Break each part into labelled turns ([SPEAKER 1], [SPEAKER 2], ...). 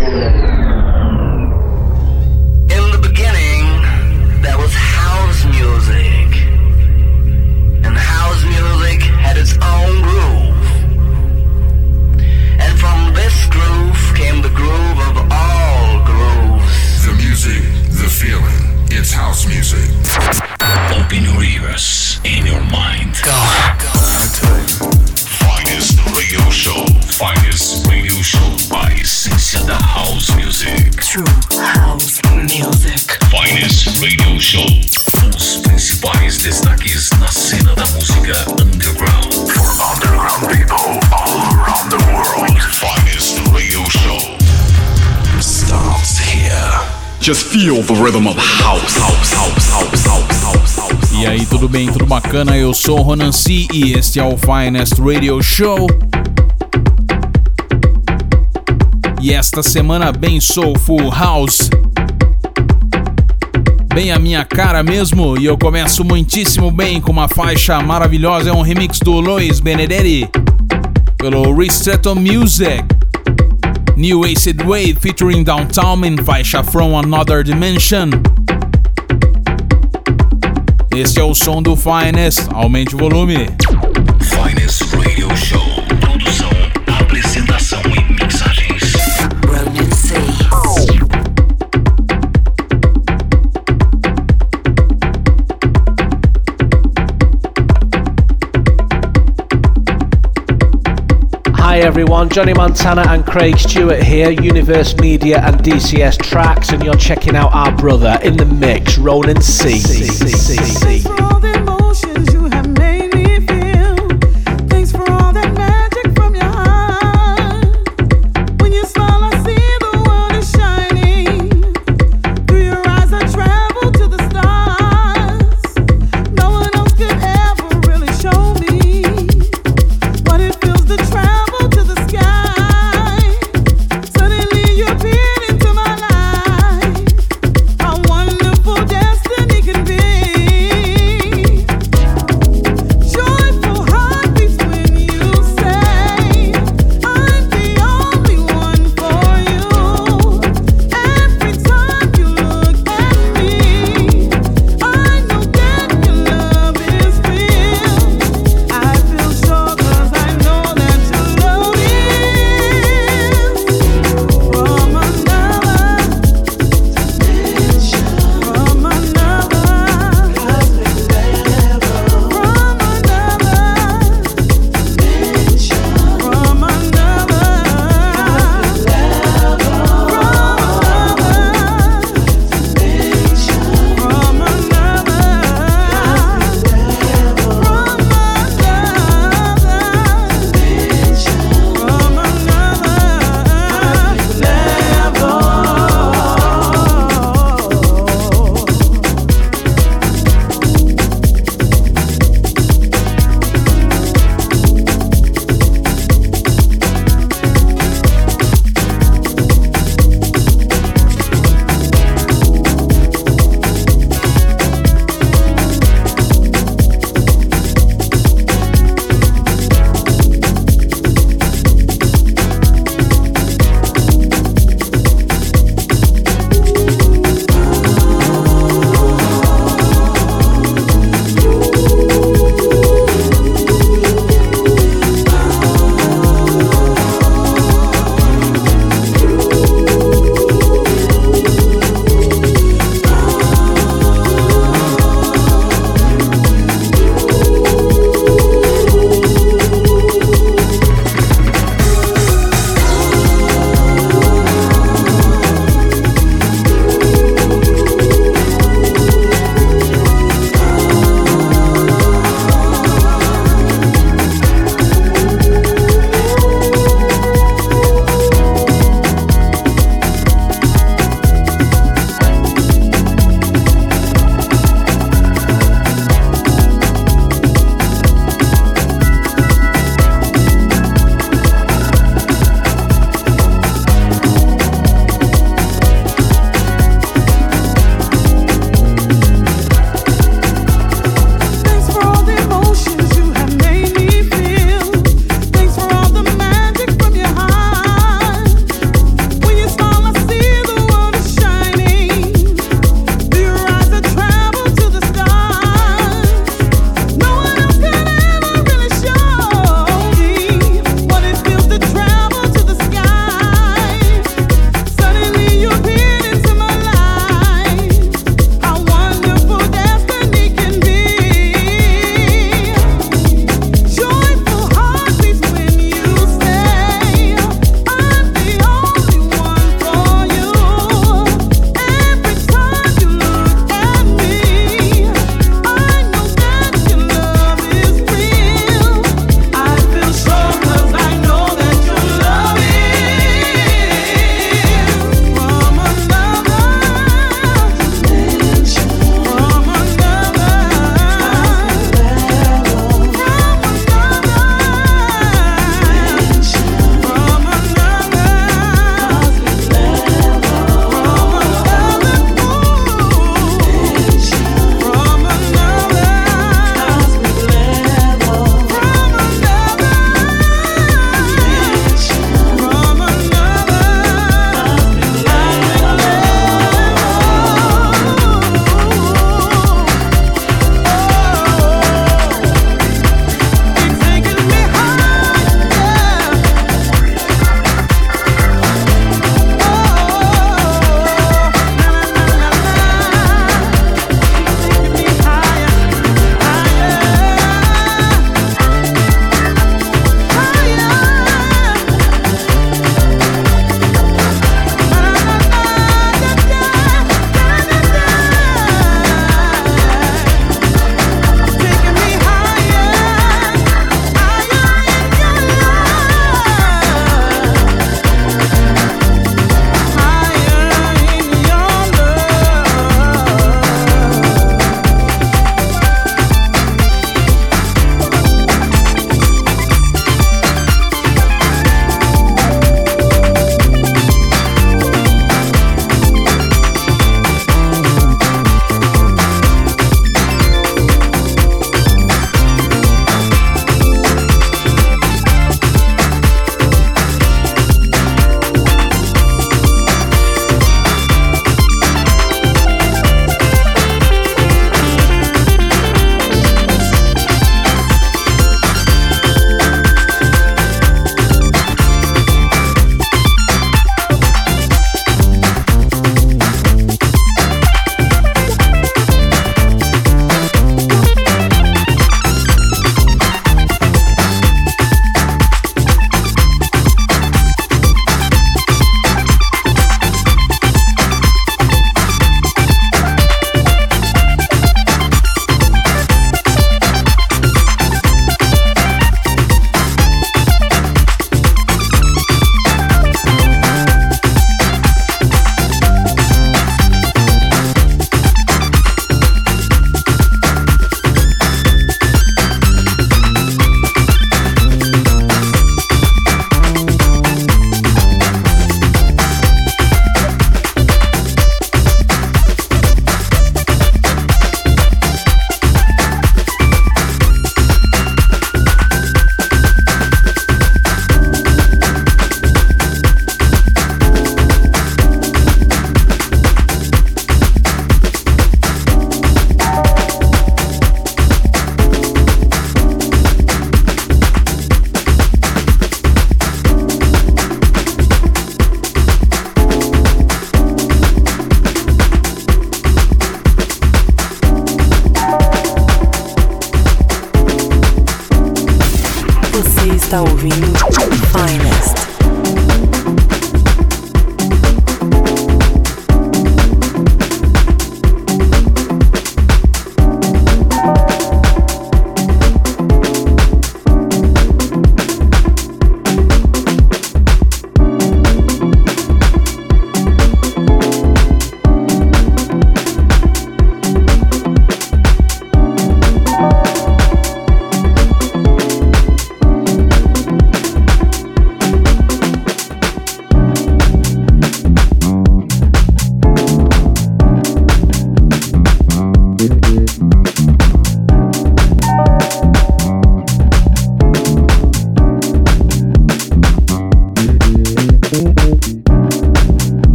[SPEAKER 1] Gracias. Feel the rhythm of house, house, house, house, house, house, house. E aí, tudo bem? Tudo bacana? Eu sou o Ronan C e este é o Finest Radio Show. E esta semana bem soulful house. Bem a minha cara mesmo, e eu começo muitíssimo bem com uma faixa maravilhosa, é um remix do Lois Benedetti pelo Ristretto Music. New Acid Wave featuring Downtown in faixa From Another Dimension. Este é o som do Finest, aumente o volume.
[SPEAKER 2] Finest Radio Show,
[SPEAKER 3] Everyone, Johnny Montana and Craig Stewart here, Universe Media and DCS Tracks, and you're checking out our brother in the mix, Ronan C. C, C, C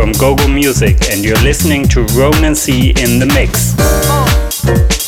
[SPEAKER 4] from Google Music, and you're listening to Ronan C in the Mix.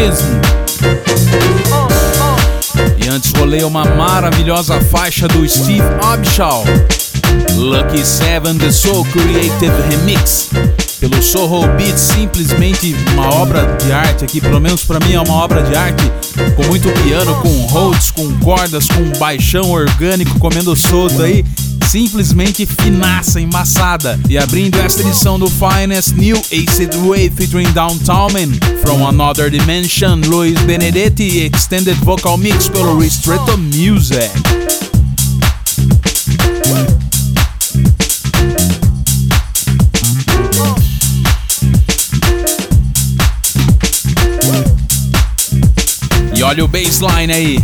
[SPEAKER 1] Favoritism. E antes rolei uma maravilhosa faixa do Steve Abshaw, Lucky 7 The Soul Creative Remix. Pelo Soho Beat, simplesmente uma obra de arte aqui, pelo menos para mim é uma obra de arte, com muito piano, com holds, com cordas, com baixão orgânico comendo solto aí, simplesmente finaça, embaçada. E abrindo esta edição do Finest New Acid Wave featuring Downtown Man, From Another Dimension, Luis Benedetti, Extended Vocal Mix pelo Ristretto Music. E olha o baseline aí.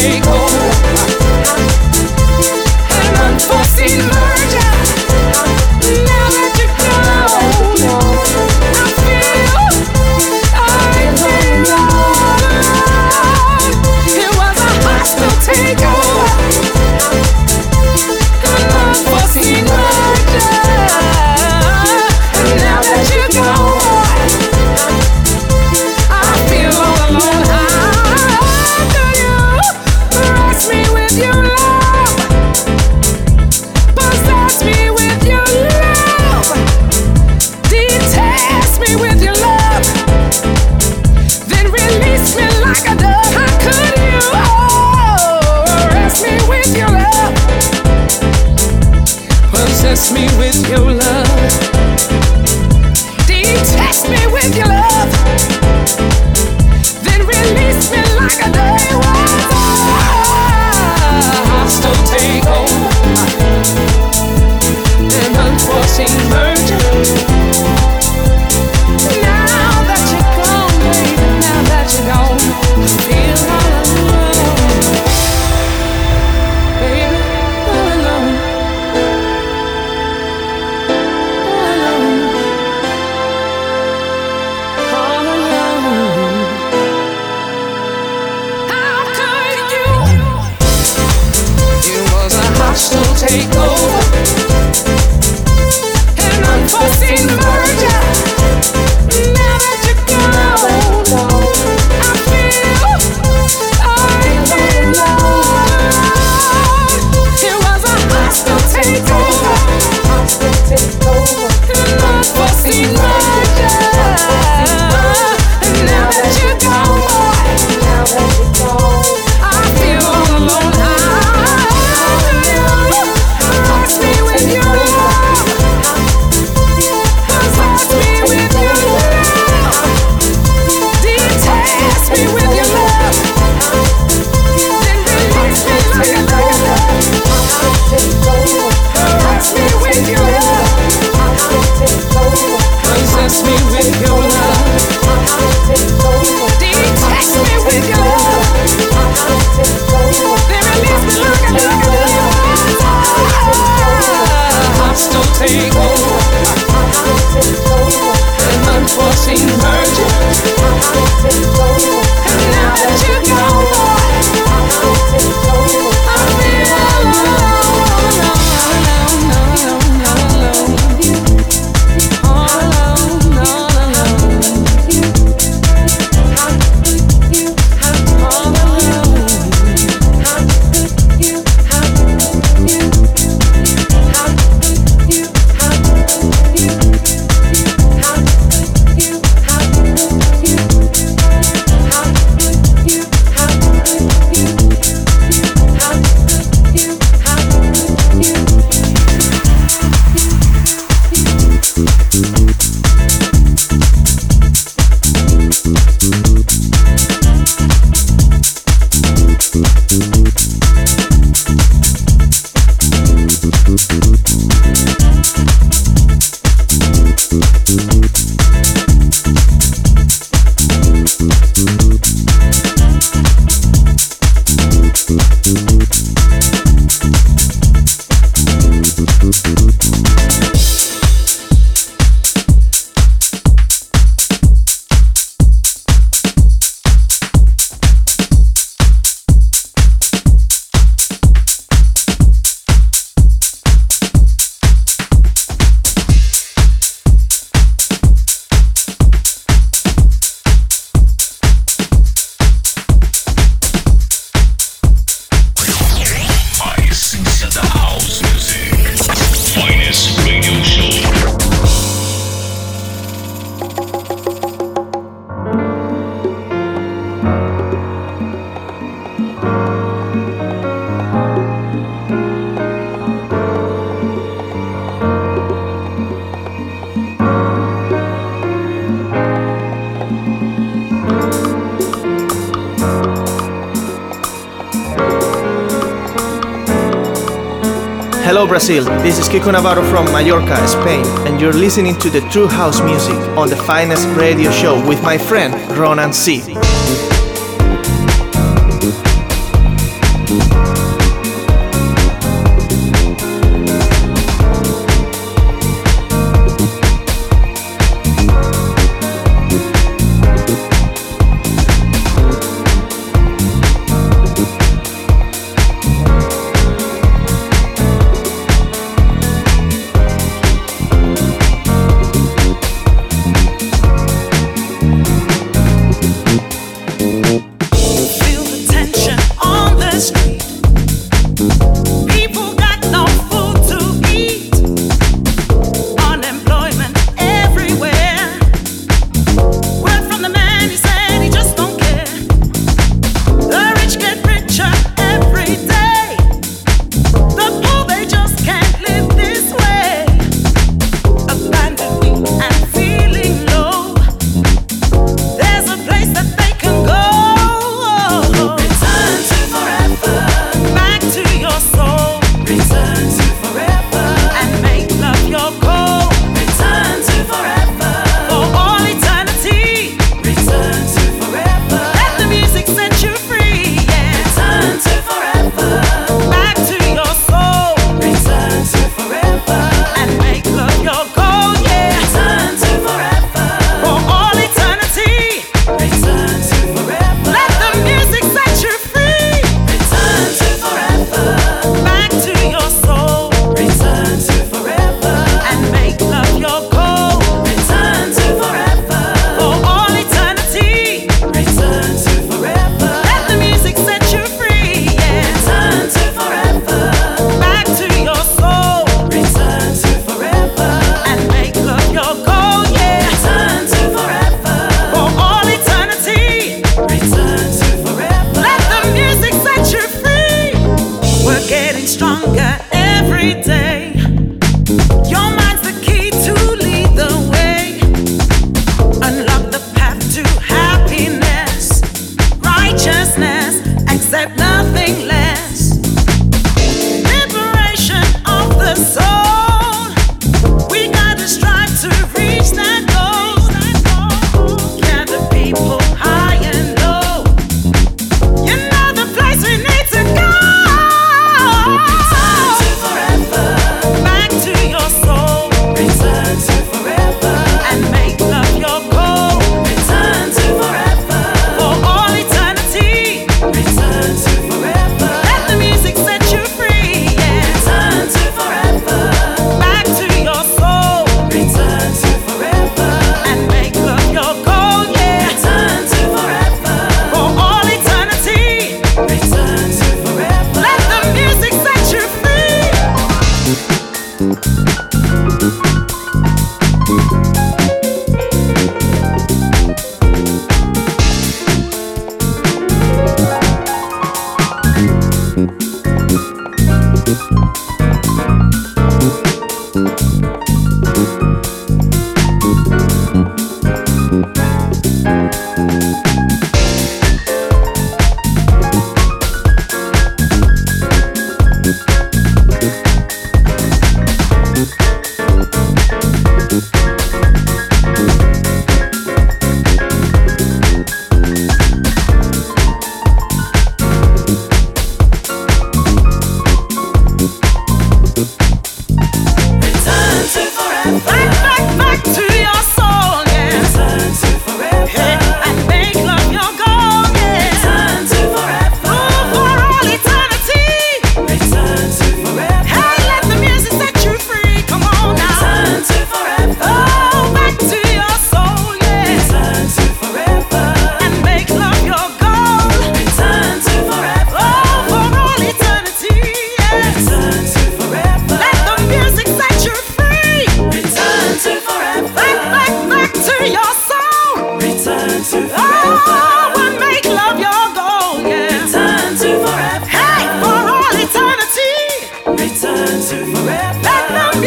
[SPEAKER 5] take over. You.
[SPEAKER 6] Brazil. This is Kiko Navarro from Mallorca, Spain, and you're listening to the True House Music on the finest radio show with my friend Ronan C.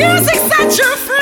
[SPEAKER 7] Music at your feet.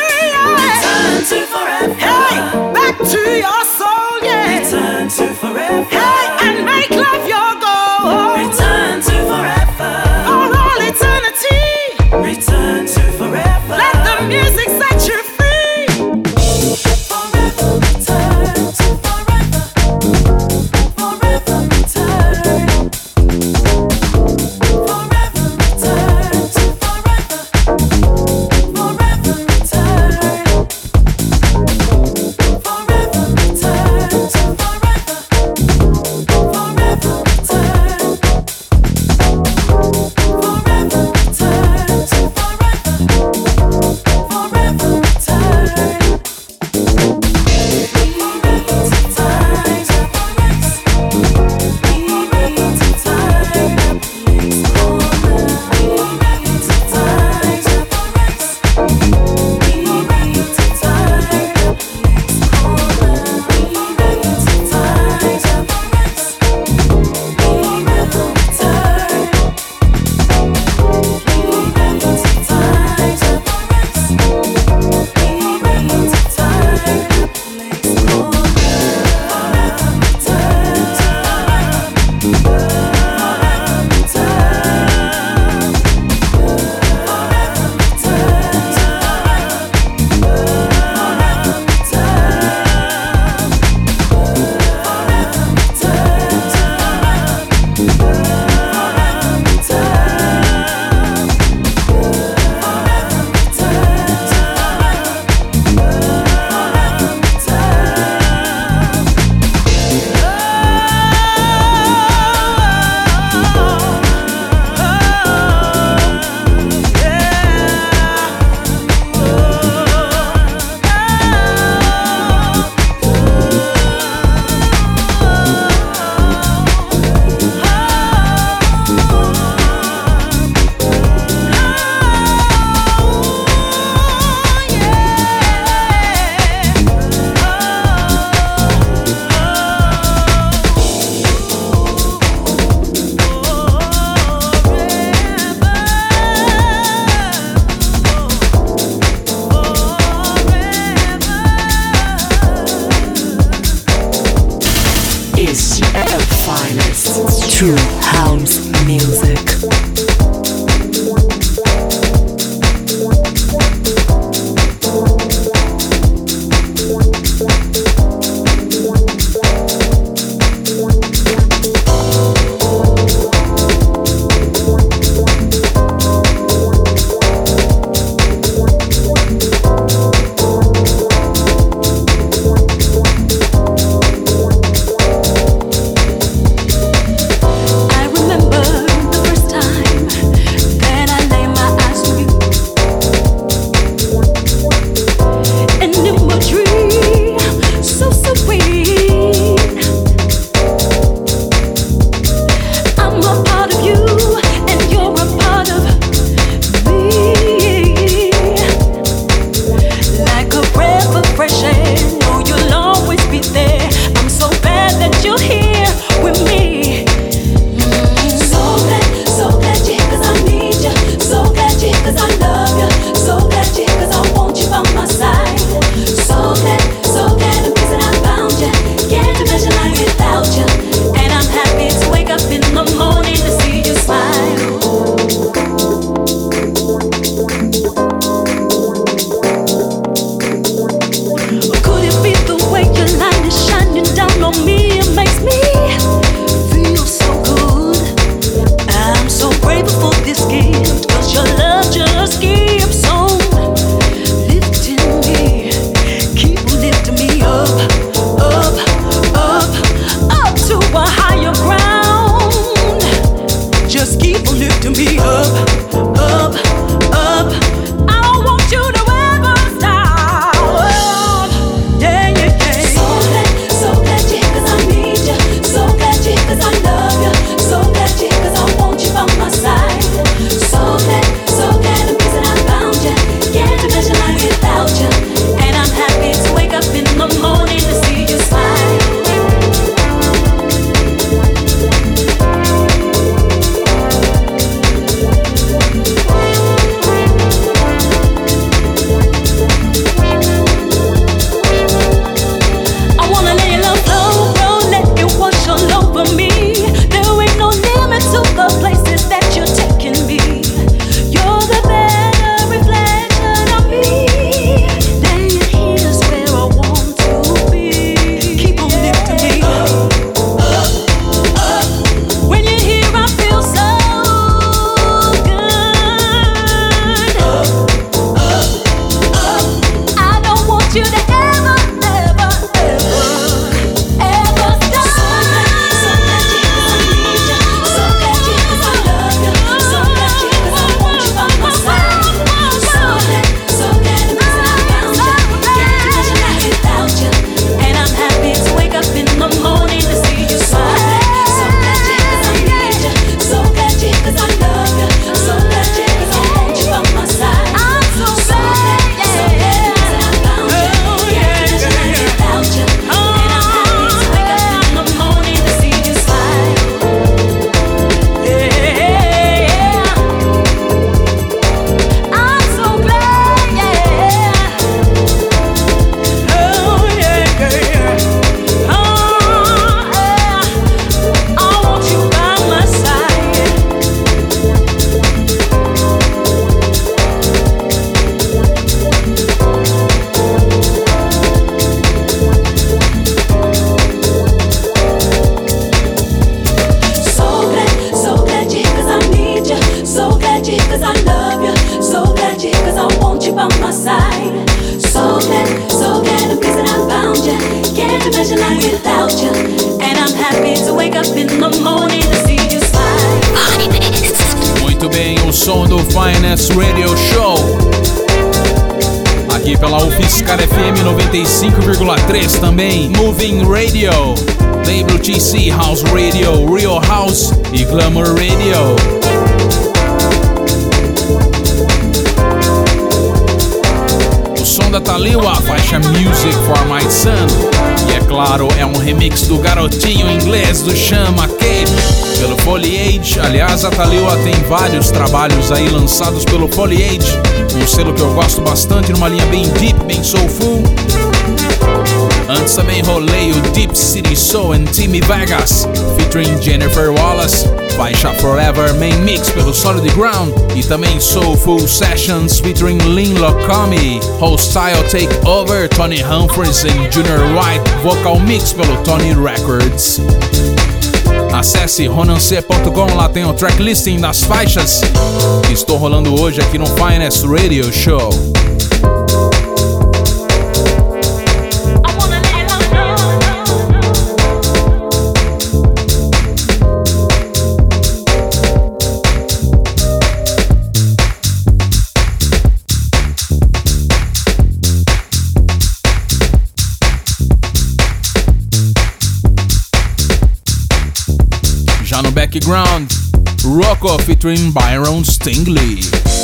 [SPEAKER 7] in the morning.
[SPEAKER 1] Aliás, a tem vários trabalhos aí lançados pelo Foliage, um selo que eu gosto bastante, numa linha bem deep, bem soulful. Antes também rolei o Deep City Soul and Timmy Vegas, featuring Jennifer Wallace, faixa Forever Main Mix pelo Solid Ground e também Soulful Sessions featuring Lynn Locami, Hostile Takeover, Tony Humphries e Junior White, Vocal Mix pelo Tony Records. Acesse ronance.com, lá tem o tracklisting das faixas que estou rolando hoje aqui no Finest Radio Show. Jackie Grant, Rock featuring Byron Stingley.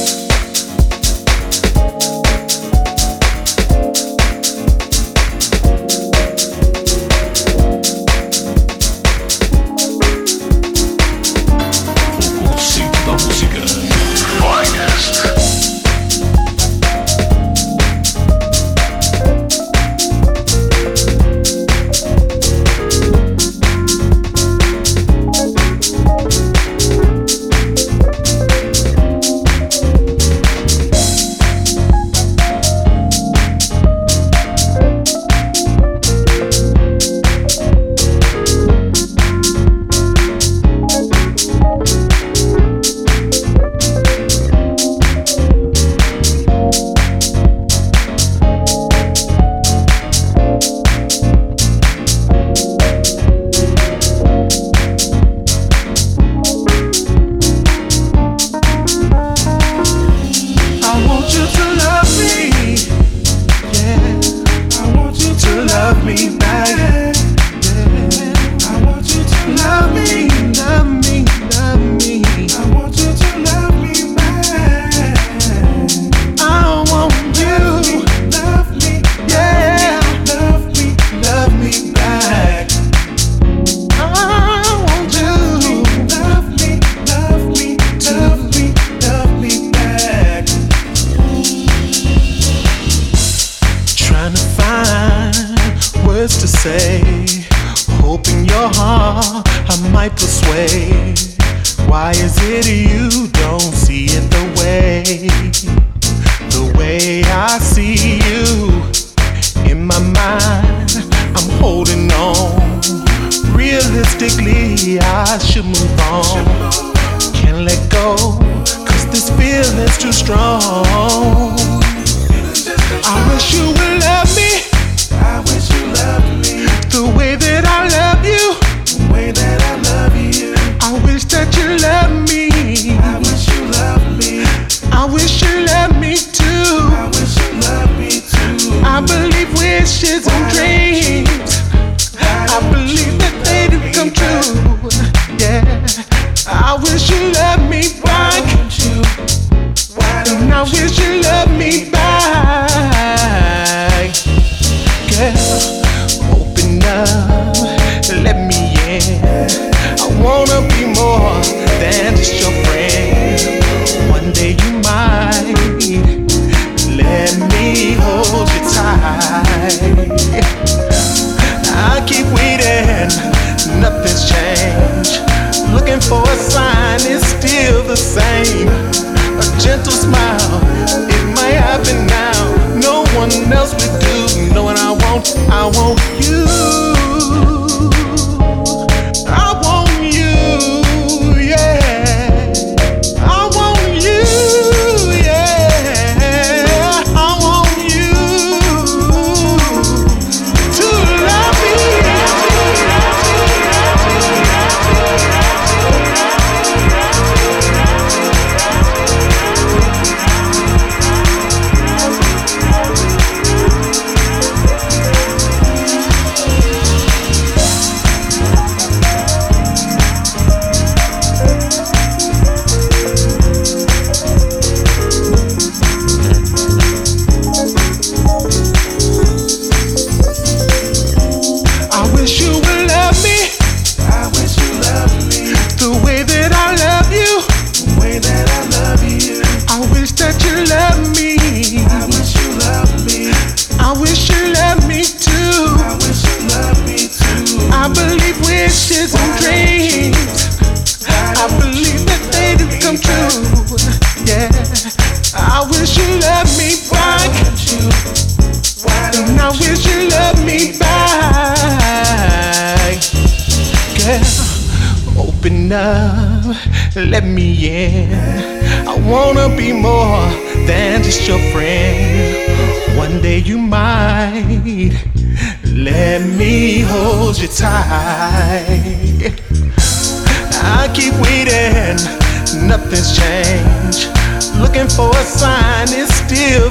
[SPEAKER 8] I won't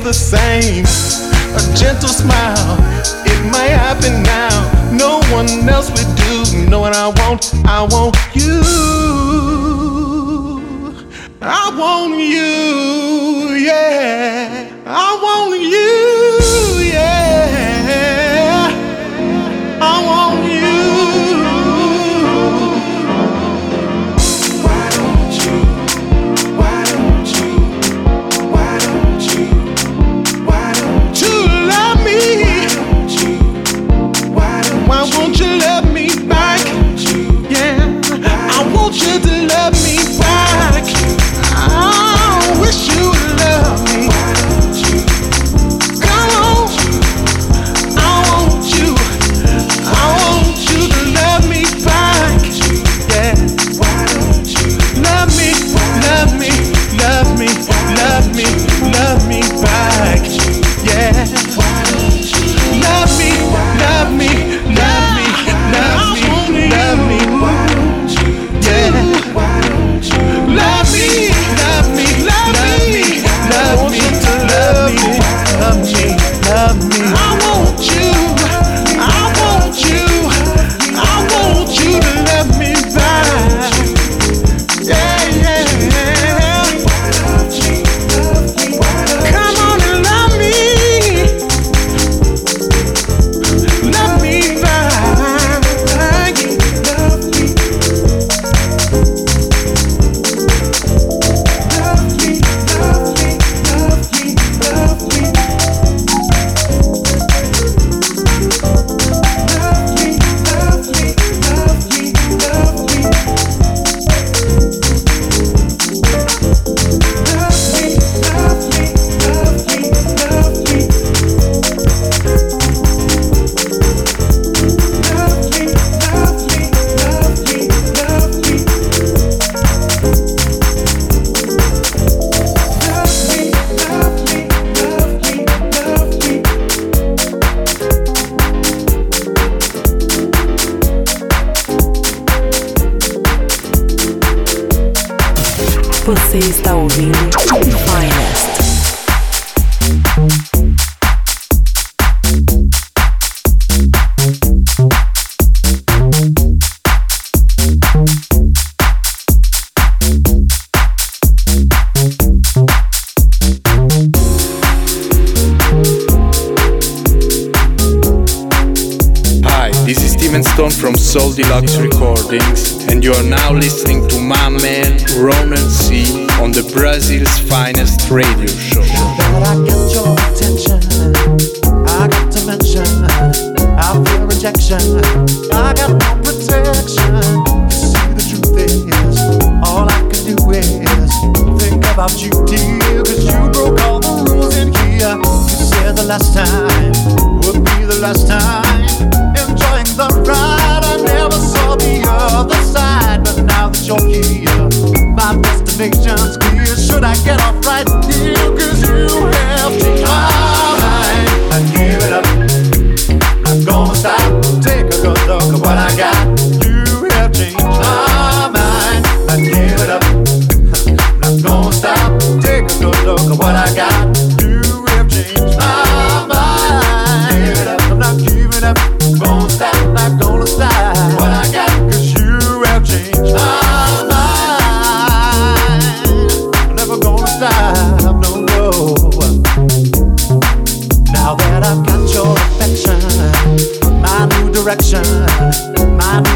[SPEAKER 8] the same. A gentle smile,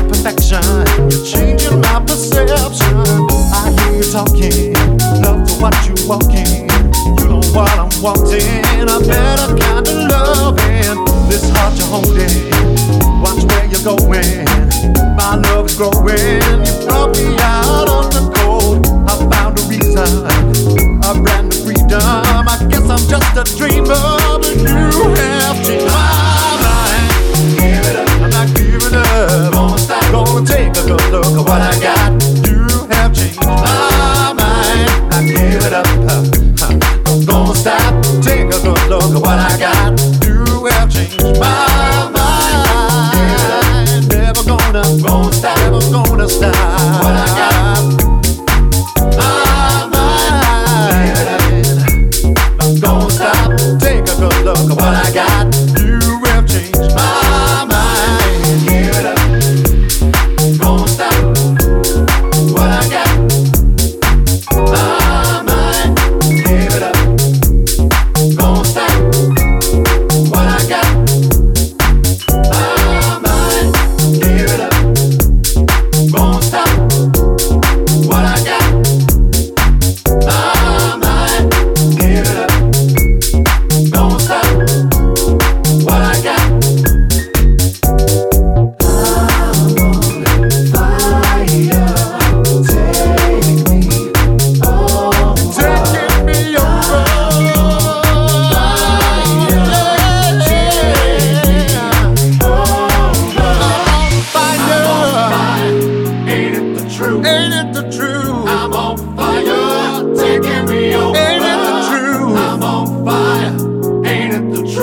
[SPEAKER 9] perfection. You're changing my perception. I hear you talking, love to watch you walking. You know what I'm wanting, a better kind of loving. This heart you're holding, watch where you're going. My love is growing. You brought me out the cold. I found a reason, new freedom. I guess I'm just a dreamer, but you have to. Take a good look at what I got. You have changed my mind. I give it up. Gonna stop. Take a good look at what I got.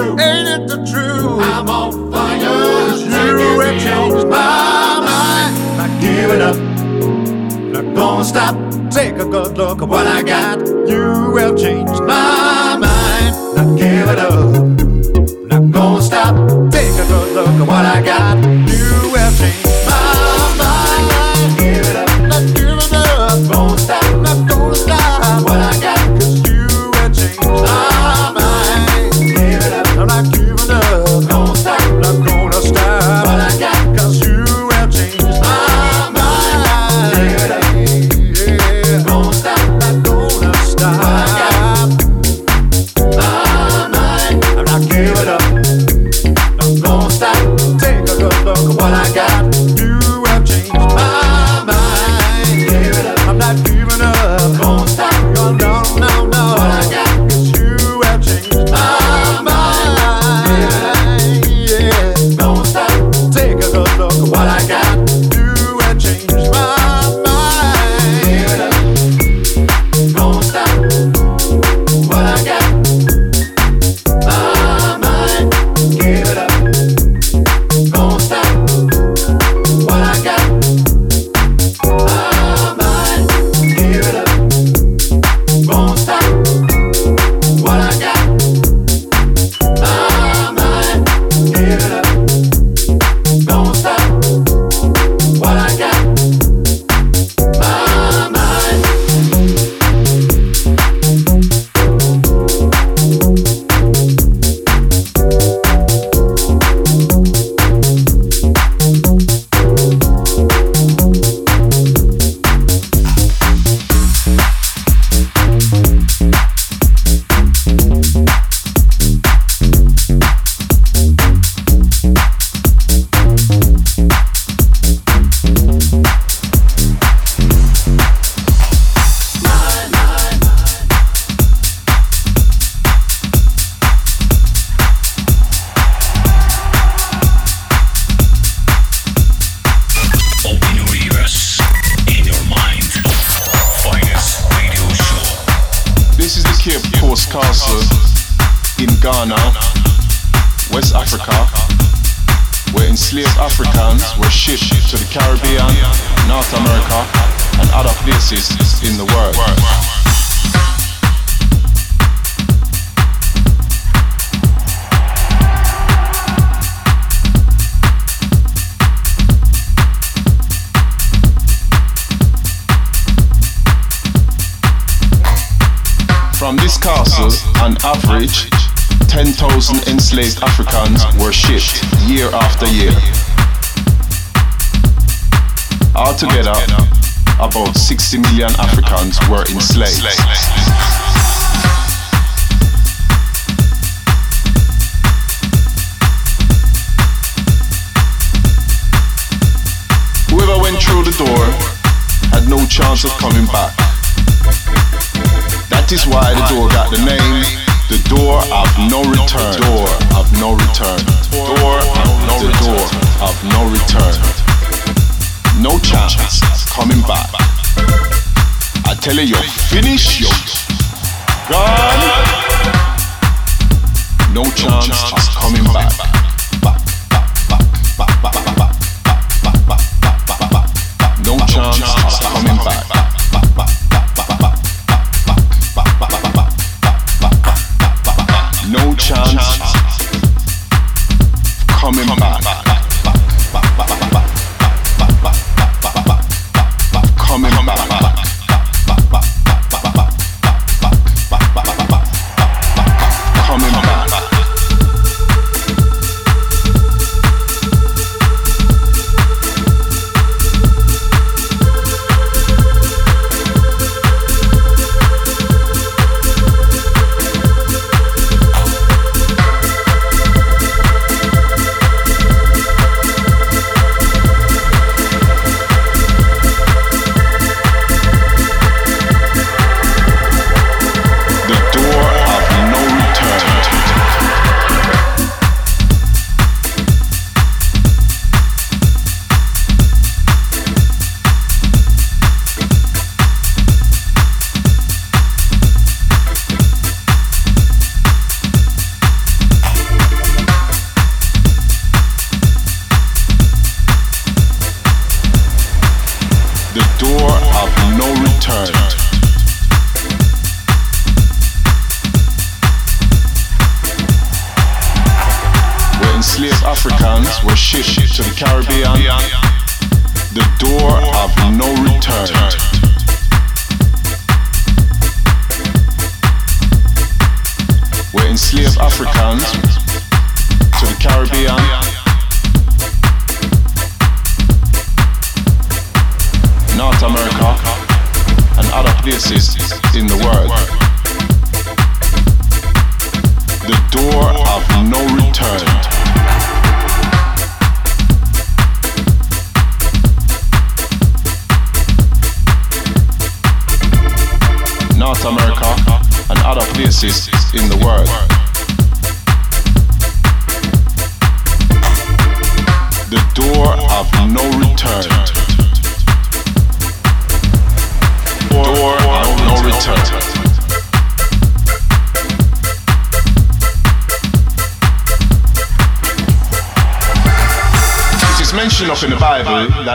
[SPEAKER 9] truth? Ain't it the truth? I'm on fire. It's you it changed my mind. Not giving up. Not gonna stop. Take a good look at what I got.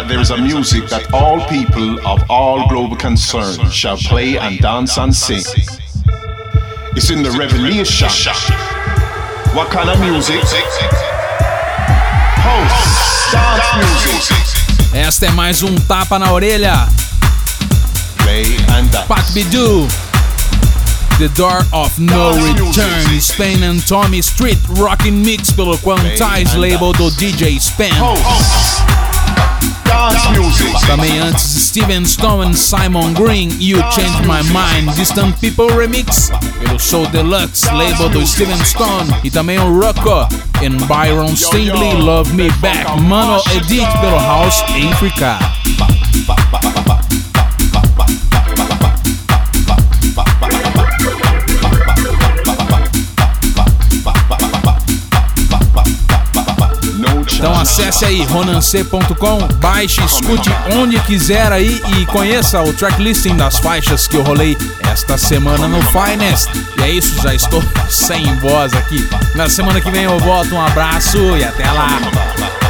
[SPEAKER 10] That there is a music that all people of all global concern shall play and dance and sing. It's in the Revelation. What kind of music? House, dance music.
[SPEAKER 1] Esta é mais um tapa na orelha.
[SPEAKER 10] Play and dance.
[SPEAKER 1] Pat Bidu. The Door of No Return. Spain and Tommy Street Rockin' Mix pelo Quantize label do DJ Span.
[SPEAKER 10] House, dance music.
[SPEAKER 1] Também antes Steven Stone Simon Green, You Changed My Mind, Distant People Remix, pelo Soul Deluxe, label do Steven Stone, e também o Rocco and Byron Stingley, Love Me Back, Mano Edit pelo House Africa. Então acesse aí ronance.com, baixe, escute onde quiser aí e conheça o tracklisting das faixas que eu rolei esta semana no Finest. E é isso, já estou sem voz aqui. Na semana que vem eu volto, um abraço e até lá.